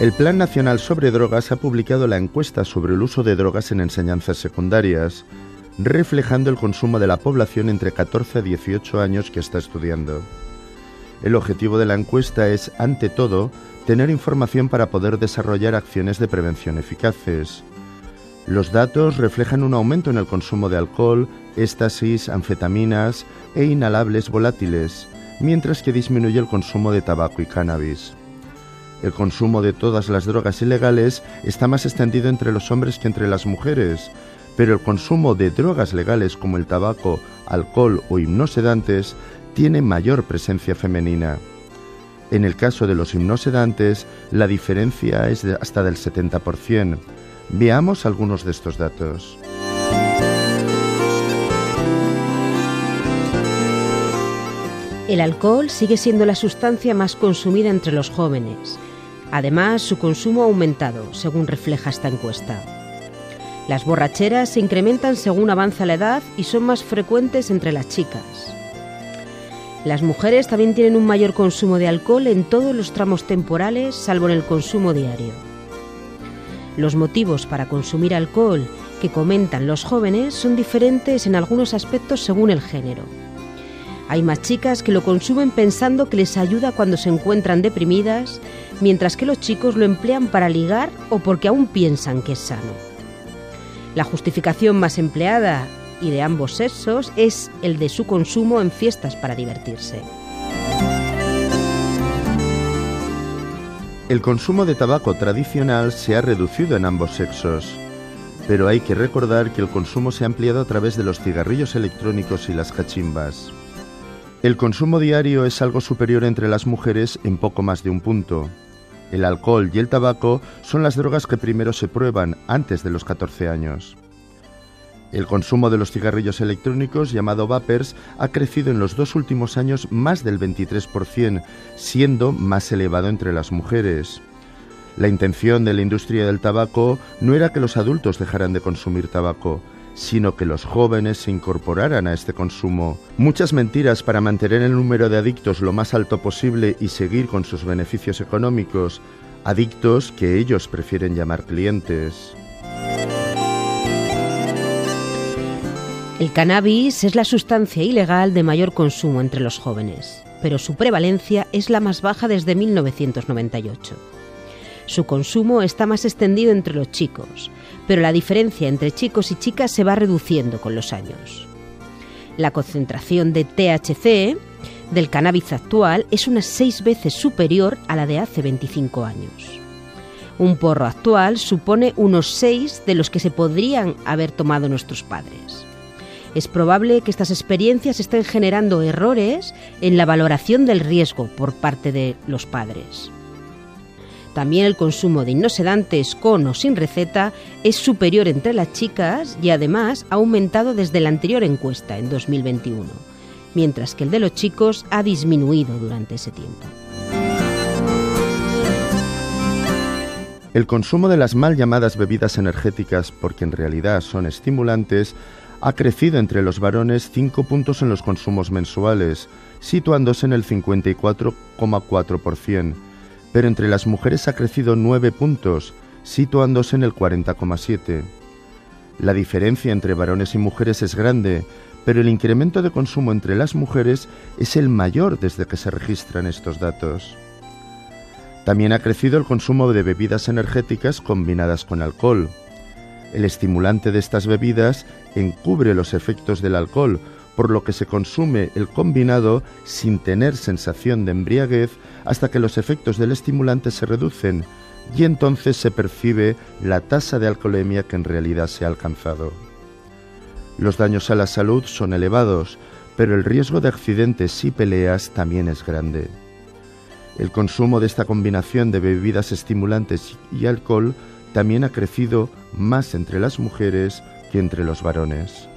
El Plan Nacional sobre Drogas ha publicado la encuesta sobre el uso de drogas en enseñanzas secundarias, reflejando el consumo de la población entre 14 a 18 años que está estudiando. El objetivo de la encuesta es, ante todo, tener información para poder desarrollar acciones de prevención eficaces. Los datos reflejan un aumento en el consumo de alcohol, éxtasis, anfetaminas e inhalables volátiles, mientras que disminuye el consumo de tabaco y cannabis. El consumo de todas las drogas ilegales está más extendido entre los hombres que entre las mujeres, pero el consumo de drogas legales como el tabaco, alcohol o hipnosedantes tiene mayor presencia femenina. En el caso de los hipnosedantes, la diferencia es hasta del 70%. Veamos algunos de estos datos. El alcohol sigue siendo la sustancia más consumida entre los jóvenes. Además, su consumo ha aumentado, según refleja esta encuesta. Las borracheras se incrementan según avanza la edad y son más frecuentes entre las chicas. Las mujeres también tienen un mayor consumo de alcohol en todos los tramos temporales, salvo en el consumo diario. Los motivos para consumir alcohol que comentan los jóvenes son diferentes en algunos aspectos según el género. Hay más chicas que lo consumen pensando que les ayuda cuando se encuentran deprimidas, mientras que los chicos lo emplean para ligar o porque aún piensan que es sano. La justificación más empleada y de ambos sexos es el de su consumo en fiestas para divertirse. El consumo de tabaco tradicional se ha reducido en ambos sexos, pero hay que recordar que el consumo se ha ampliado a través de los cigarrillos electrónicos y las cachimbas. El consumo diario es algo superior entre las mujeres en poco más de un punto. El alcohol y el tabaco son las drogas que primero se prueban antes de los 14 años. El consumo de los cigarrillos electrónicos, llamado vapers, ha crecido en los dos últimos años más del 23%, siendo más elevado entre las mujeres. La intención de la industria del tabaco no era que los adultos dejaran de consumir tabaco, sino que los jóvenes se incorporaran a este consumo. Muchas mentiras para mantener el número de adictos lo más alto posible y seguir con sus beneficios económicos, adictos que ellos prefieren llamar clientes. El cannabis es la sustancia ilegal de mayor consumo entre los jóvenes, pero su prevalencia es la más baja desde 1998. Su consumo está más extendido entre los chicos, pero la diferencia entre chicos y chicas se va reduciendo con los años. La concentración de THC del cannabis actual es unas seis veces superior a la de hace 25 años. Un porro actual supone unos seis de los que se podrían haber tomado nuestros padres. Es probable que estas experiencias estén generando errores en la valoración del riesgo por parte de los padres. También el consumo de hipnosedantes con o sin receta es superior entre las chicas y además ha aumentado desde la anterior encuesta en 2021, mientras que el de los chicos ha disminuido durante ese tiempo. El consumo de las mal llamadas bebidas energéticas, porque en realidad son estimulantes, ha crecido entre los varones 5 puntos en los consumos mensuales, situándose en el 54,4%, pero entre las mujeres ha crecido 9 puntos, situándose en el 40,7%. La diferencia entre varones y mujeres es grande, pero el incremento de consumo entre las mujeres es el mayor desde que se registran estos datos. También ha crecido el consumo de bebidas energéticas combinadas con alcohol. El estimulante de estas bebidas encubre los efectos del alcohol, por lo que se consume el combinado sin tener sensación de embriaguez hasta que los efectos del estimulante se reducen y entonces se percibe la tasa de alcoholemia que en realidad se ha alcanzado. Los daños a la salud son elevados, pero el riesgo de accidentes y peleas también es grande. El consumo de esta combinación de bebidas estimulantes y alcohol también ha crecido más entre las mujeres que entre los varones.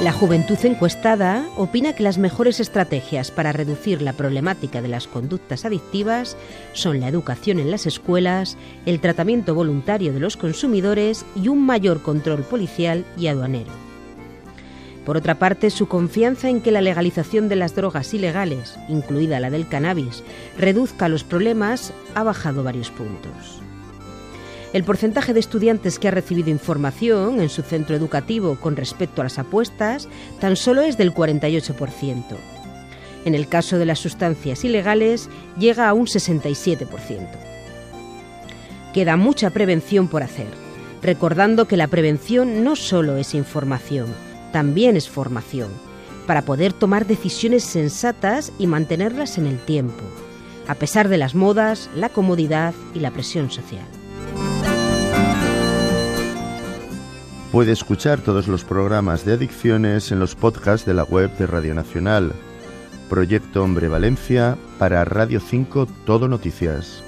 La juventud encuestada opina que las mejores estrategias para reducir la problemática de las conductas adictivas son la educación en las escuelas, el tratamiento voluntario de los consumidores y un mayor control policial y aduanero. Por otra parte, su confianza en que la legalización de las drogas ilegales, incluida la del cannabis, reduzca los problemas ha bajado varios puntos. El porcentaje de estudiantes que ha recibido información en su centro educativo con respecto a las apuestas tan solo es del 48%. En el caso de las sustancias ilegales llega a un 67%. Queda mucha prevención por hacer, recordando que la prevención no solo es información, también es formación, para poder tomar decisiones sensatas y mantenerlas en el tiempo, a pesar de las modas, la comodidad y la presión social. Puede escuchar todos los programas de adicciones en los podcasts de la web de Radio Nacional. Proyecto Hombre Valencia para Radio 5 Todo Noticias.